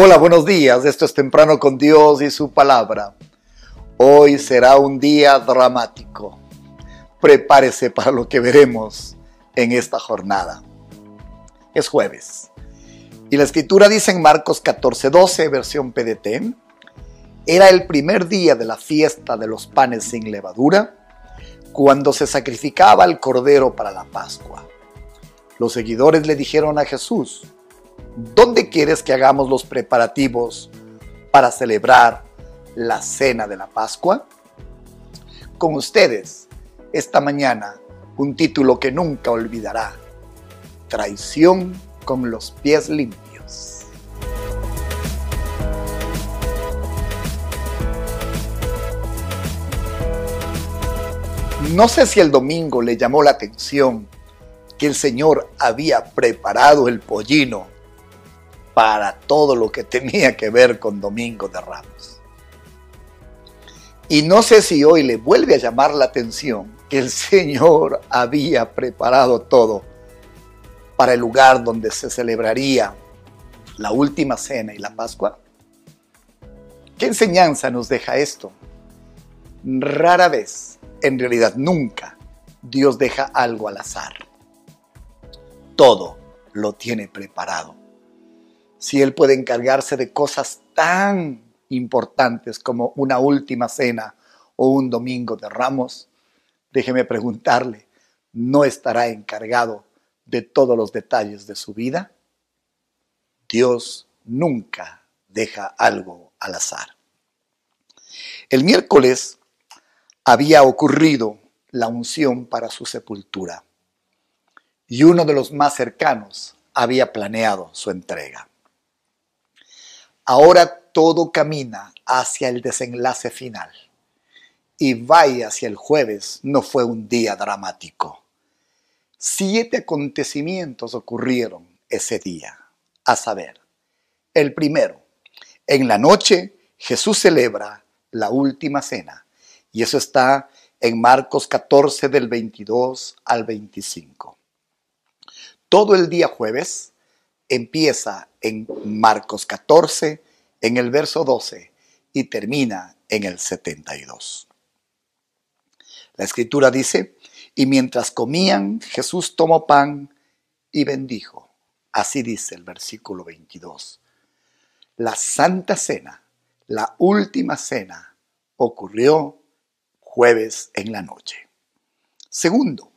Hola, buenos días. Esto es Temprano con Dios y su palabra. Hoy será un día dramático. Prepárese para lo que veremos en esta jornada. Es jueves. Y la escritura dice en Marcos 14:12, versión PDT, era el primer día de la fiesta de los panes sin levadura, cuando se sacrificaba el cordero para la Pascua. Los seguidores le dijeron a Jesús, ¿dónde quieres que hagamos los preparativos para celebrar la cena de la Pascua? Con ustedes, esta mañana, un título que nunca olvidará, Traición con los pies limpios. No sé si el domingo le llamó la atención que el Señor había preparado el pollino para todo lo que tenía que ver con Domingo de Ramos. Y no sé si hoy le vuelve a llamar la atención que el Señor había preparado todo para el lugar donde se celebraría la última cena y la Pascua. ¿Qué enseñanza nos deja esto? Rara vez, en realidad nunca, Dios deja algo al azar. Todo lo tiene preparado si Él puede encargarse de cosas tan importantes como una última cena o un domingo de ramos, déjeme preguntarle, ¿no estará encargado de todos los detalles de su vida? Dios nunca deja algo al azar. El miércoles había ocurrido la unción para su sepultura y uno de los más cercanos había planeado su entrega. Ahora todo camina hacia el desenlace final. Y vaya hacia el jueves no fue un día dramático. Siete acontecimientos ocurrieron ese día, a saber, el primero, en la noche Jesús celebra la última cena, y eso está en Marcos 14 del 22 al 25. Todo el día jueves empieza en Marcos 14, en el verso 12 y termina en el 72. La escritura dice, y mientras comían, Jesús tomó pan y bendijo. Así dice el versículo 22. La Santa Cena, la última cena, ocurrió jueves en la noche. Segundo,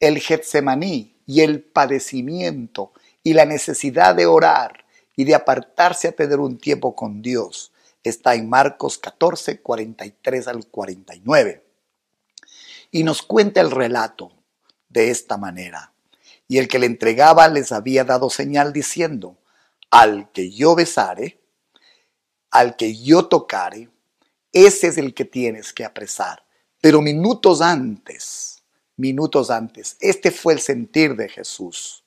el Getsemaní y el padecimiento y la necesidad de orar y de apartarse a tener un tiempo con Dios. Está en Marcos 14, 43 al 49. Y nos cuenta el relato de esta manera. Y el que le entregaba les había dado señal diciendo, al que yo besare, al que yo tocare, ese es el que tienes que apresar. Pero minutos antes, minutos antes, este fue el sentir de Jesús,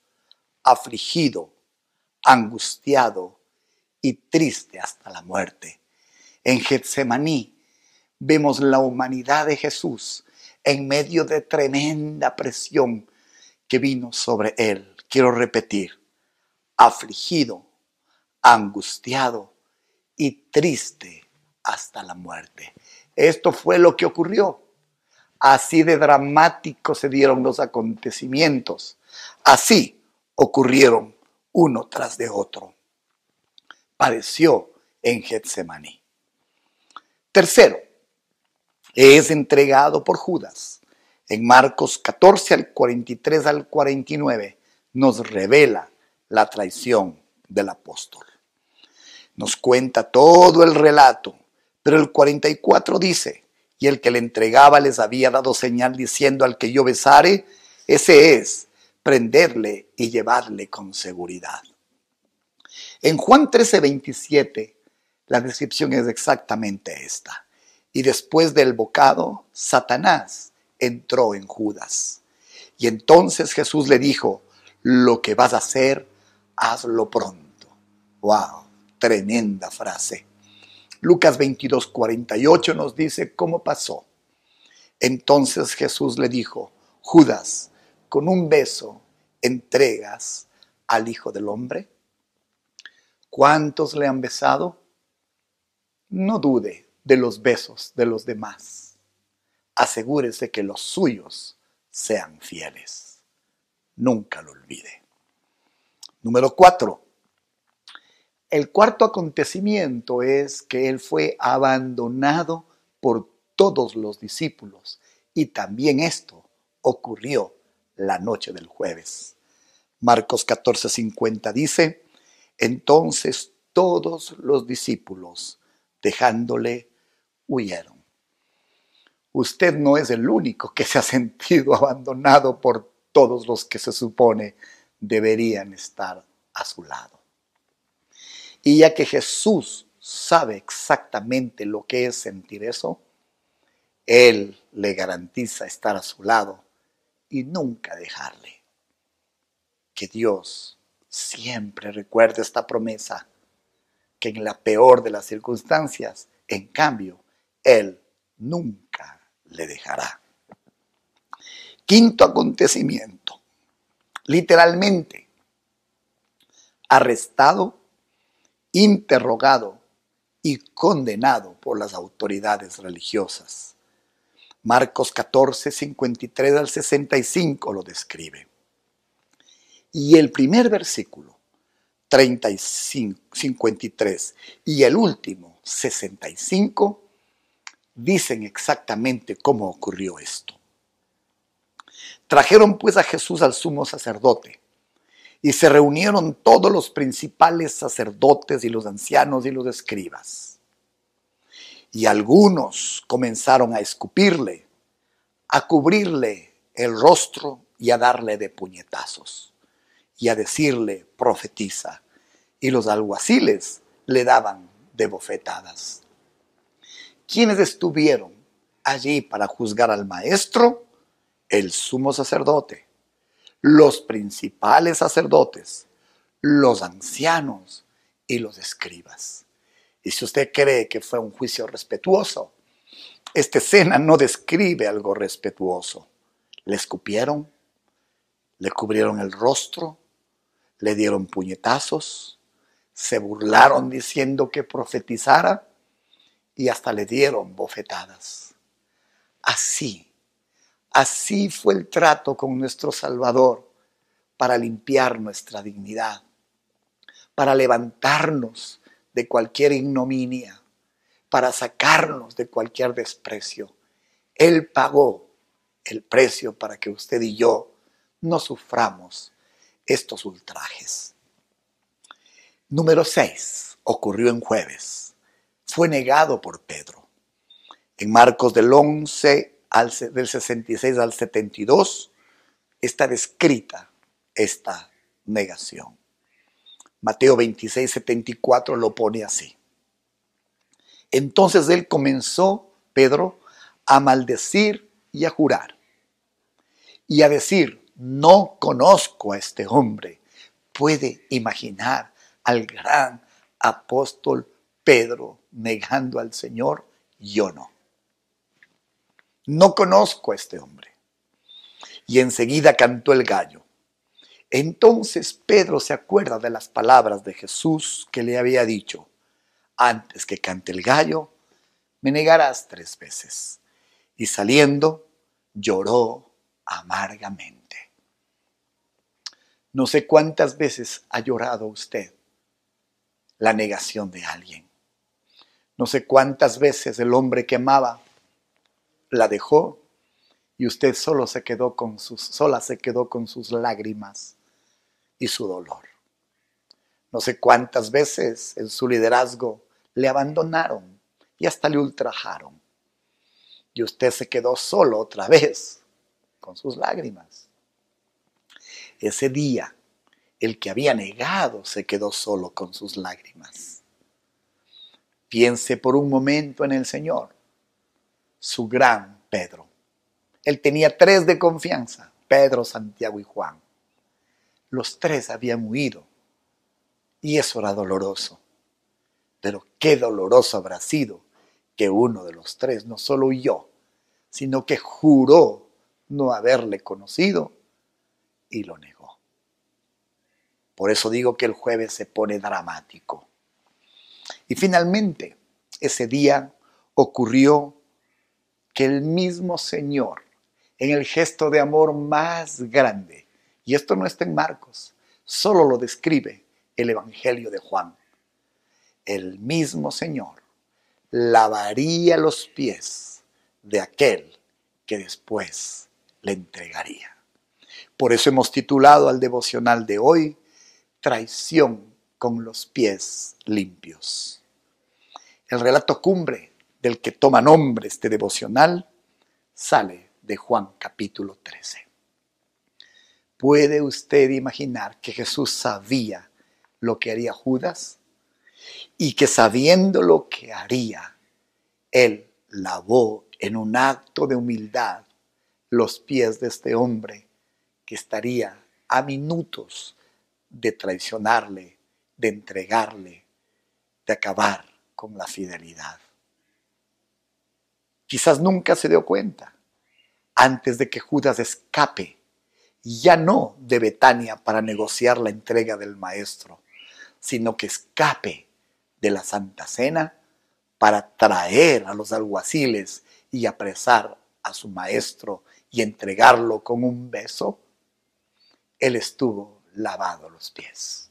afligido, angustiado y triste hasta la muerte. En Getsemaní vemos la humanidad de Jesús en medio de tremenda presión que vino sobre él. Quiero repetir, afligido, angustiado y triste hasta la muerte. Esto fue lo que ocurrió. Así de dramáticos se dieron los acontecimientos. Así ocurrieron uno tras de otro. Padeció en Getsemaní. Tercero, es entregado por Judas. En Marcos 14 al 43 al 49 nos revela la traición del apóstol. Nos cuenta todo el relato, pero el 44 dice, y el que le entregaba les había dado señal diciendo al que yo besare, ese es, prenderle y llevarle con seguridad. En Juan 13, 27, la descripción es exactamente esta. Y después del bocado, Satanás entró en Judas. Y entonces Jesús le dijo, lo que vas a hacer, hazlo pronto. ¡Wow! Tremenda frase. Lucas 22, 48 nos dice cómo pasó. Entonces Jesús le dijo, Judas, con un beso entregas al Hijo del Hombre? ¿Cuántos le han besado? No dude de los besos de los demás. Asegúrese que los suyos sean fieles. Nunca lo olvide. Número cuatro. El cuarto acontecimiento es que él fue abandonado por todos los discípulos y también esto ocurrió la noche del jueves. Marcos 14:50 dice, entonces todos los discípulos, dejándole, huyeron. Usted no es el único que se ha sentido abandonado por todos los que se supone deberían estar a su lado. Y ya que Jesús sabe exactamente lo que es sentir eso, Él le garantiza estar a su lado y nunca dejarle. Que Dios siempre recuerde esta promesa, que en la peor de las circunstancias, en cambio, Él nunca le dejará. Quinto acontecimiento, literalmente, arrestado, interrogado y condenado por las autoridades religiosas. Marcos 14, 53 al 65 lo describe. Y el primer versículo, 35, 53, y el último, 65, dicen exactamente cómo ocurrió esto. Trajeron pues a Jesús al sumo sacerdote y se reunieron todos los principales sacerdotes y los ancianos y los escribas. Y algunos comenzaron a escupirle, a cubrirle el rostro y a darle de puñetazos y a decirle, profetiza. Y los alguaciles le daban de bofetadas. ¿Quiénes estuvieron allí para juzgar al maestro? El sumo sacerdote, los principales sacerdotes, los ancianos y los escribas. Y si usted cree que fue un juicio respetuoso, esta escena no describe algo respetuoso. Le escupieron, le cubrieron el rostro, le dieron puñetazos, se burlaron diciendo que profetizara y hasta le dieron bofetadas. Así, así fue el trato con nuestro Salvador para limpiar nuestra dignidad, para levantarnos de cualquier ignominia, para sacarnos de cualquier desprecio. Él pagó el precio para que usted y yo no suframos estos ultrajes. Número 6. Ocurrió en jueves. Fue negado por Pedro. En Marcos del 11 al, del 66 al 72 está descrita esta negación. Mateo 26, 74 lo pone así. Entonces él comenzó, Pedro, a maldecir y a jurar y a decir, no conozco a este hombre. Puede imaginar al gran apóstol Pedro negando al Señor, yo no. No conozco a este hombre. Y enseguida cantó el gallo. Entonces Pedro se acuerda de las palabras de Jesús que le había dicho, antes que cante el gallo, me negarás tres veces. Y saliendo, lloró amargamente. No sé cuántas veces ha llorado usted la negación de alguien. No sé cuántas veces el hombre que amaba la dejó y usted solo se quedó con sus sola se quedó con sus lágrimas y su dolor. No sé cuántas veces en su liderazgo le abandonaron y hasta le ultrajaron. Y usted se quedó solo otra vez con sus lágrimas. Ese día, el que había negado se quedó solo con sus lágrimas. Piense por un momento en el Señor, su gran Pedro. Él tenía tres de confianza, Pedro, Santiago y Juan. Los tres habían huido y eso era doloroso. Pero qué doloroso habrá sido que uno de los tres no solo huyó, sino que juró no haberle conocido y lo negó. Por eso digo que el jueves se pone dramático. Y finalmente, ese día ocurrió que el mismo Señor, en el gesto de amor más grande, y esto no está en Marcos, solo lo describe el Evangelio de Juan, el mismo Señor lavaría los pies de aquel que después le entregaría. Por eso hemos titulado al devocional de hoy, Traición con los pies limpios. El relato cumbre del que toma nombre este devocional sale de Juan capítulo 13. ¿Puede usted imaginar que Jesús sabía lo que haría Judas? Y que sabiendo lo que haría, él lavó en un acto de humildad los pies de este hombre que estaría a minutos de traicionarle, de entregarle, de acabar con la fidelidad. Quizás nunca se dio cuenta, antes de que Judas escape, ya no de Betania para negociar la entrega del maestro, sino que escape de la Santa Cena para traer a los alguaciles y apresar a su maestro y entregarlo con un beso, él estuvo lavado los pies.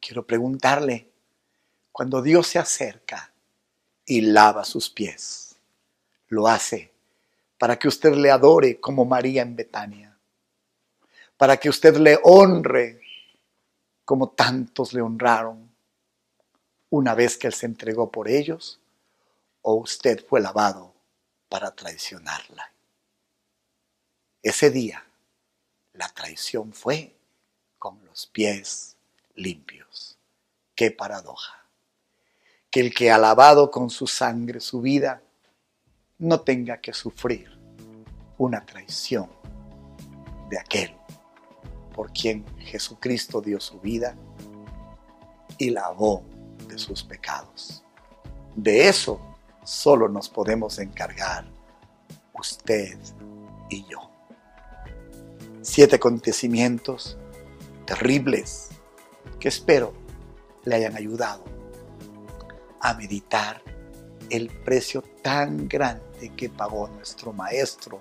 Quiero preguntarle, cuando Dios se acerca y lava sus pies, lo hace para que usted le adore como María en Betania, para que usted le honre como tantos le honraron una vez que Él se entregó por ellos, o usted fue lavado para traicionarla. Ese día, la traición fue con los pies limpios. Qué paradoja. Que el que ha lavado con su sangre su vida no tenga que sufrir una traición de aquel por quien Jesucristo dio su vida y lavó de sus pecados. De eso solo nos podemos encargar usted y yo. Siete acontecimientos terribles que espero le hayan ayudado a meditar el precio tan grande que pagó nuestro Maestro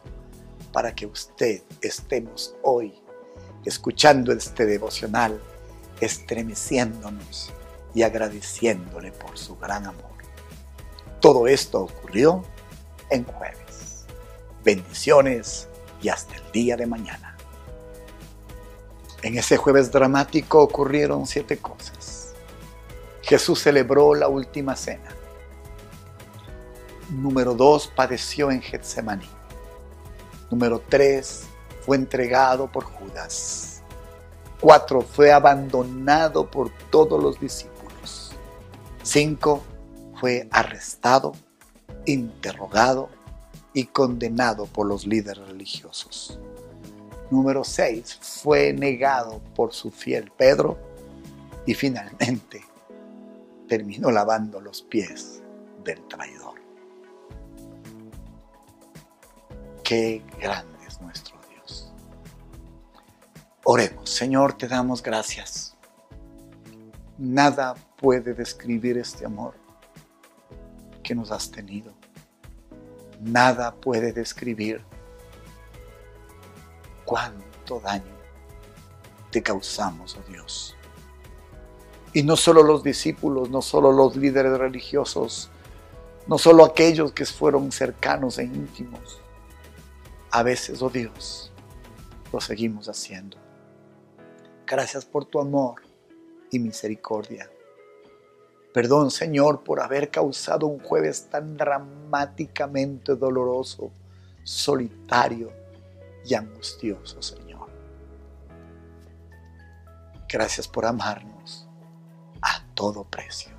para que usted estemos hoy escuchando este devocional, estremeciéndonos y agradeciéndole por su gran amor. Todo esto ocurrió en jueves. Bendiciones y hasta el día de mañana. En ese jueves dramático ocurrieron siete cosas. Jesús celebró la última cena. Número dos, padeció en Getsemaní. Número tres, fue entregado por Judas. Cuatro, fue abandonado por todos los discípulos. Cinco, fue arrestado, interrogado y condenado por los líderes religiosos. Número seis, fue negado por su fiel Pedro y finalmente terminó lavando los pies del traidor. Qué grande es nuestro Oremos, Señor, te damos gracias. Nada puede describir este amor que nos has tenido. Nada puede describir cuánto daño te causamos, oh Dios. Y no solo los discípulos, no solo los líderes religiosos, no solo aquellos que fueron cercanos e íntimos. A veces, oh Dios, lo seguimos haciendo. Gracias por tu amor y misericordia. Perdón, Señor, por haber causado un jueves tan dramáticamente doloroso, solitario y angustioso, Señor. Gracias por amarnos a todo precio.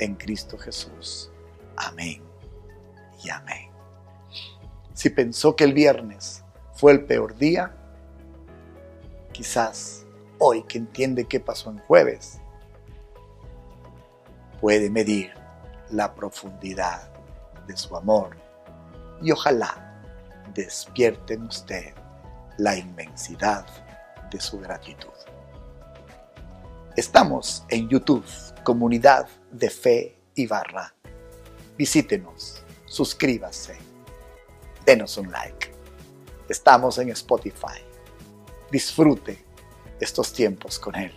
En Cristo Jesús. Amén y amén. Si pensó que el viernes fue el peor día, quizás hoy que entiende qué pasó en jueves, puede medir la profundidad de su amor y ojalá despierte en usted la inmensidad de su gratitud. Estamos en YouTube, Comunidad de Fe y Barra. Visítenos, suscríbase, denos un like. Estamos en Spotify. Disfrute estos tiempos con Él.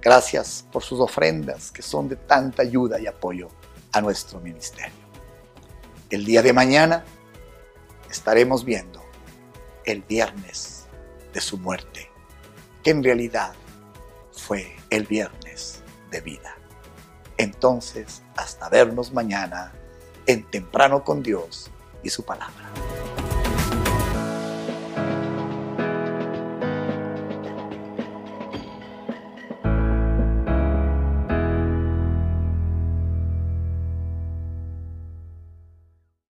Gracias por sus ofrendas que son de tanta ayuda y apoyo a nuestro ministerio. El día de mañana estaremos viendo el viernes de su muerte, que en realidad fue el viernes de vida. Entonces, hasta vernos mañana en Temprano con Dios y su palabra.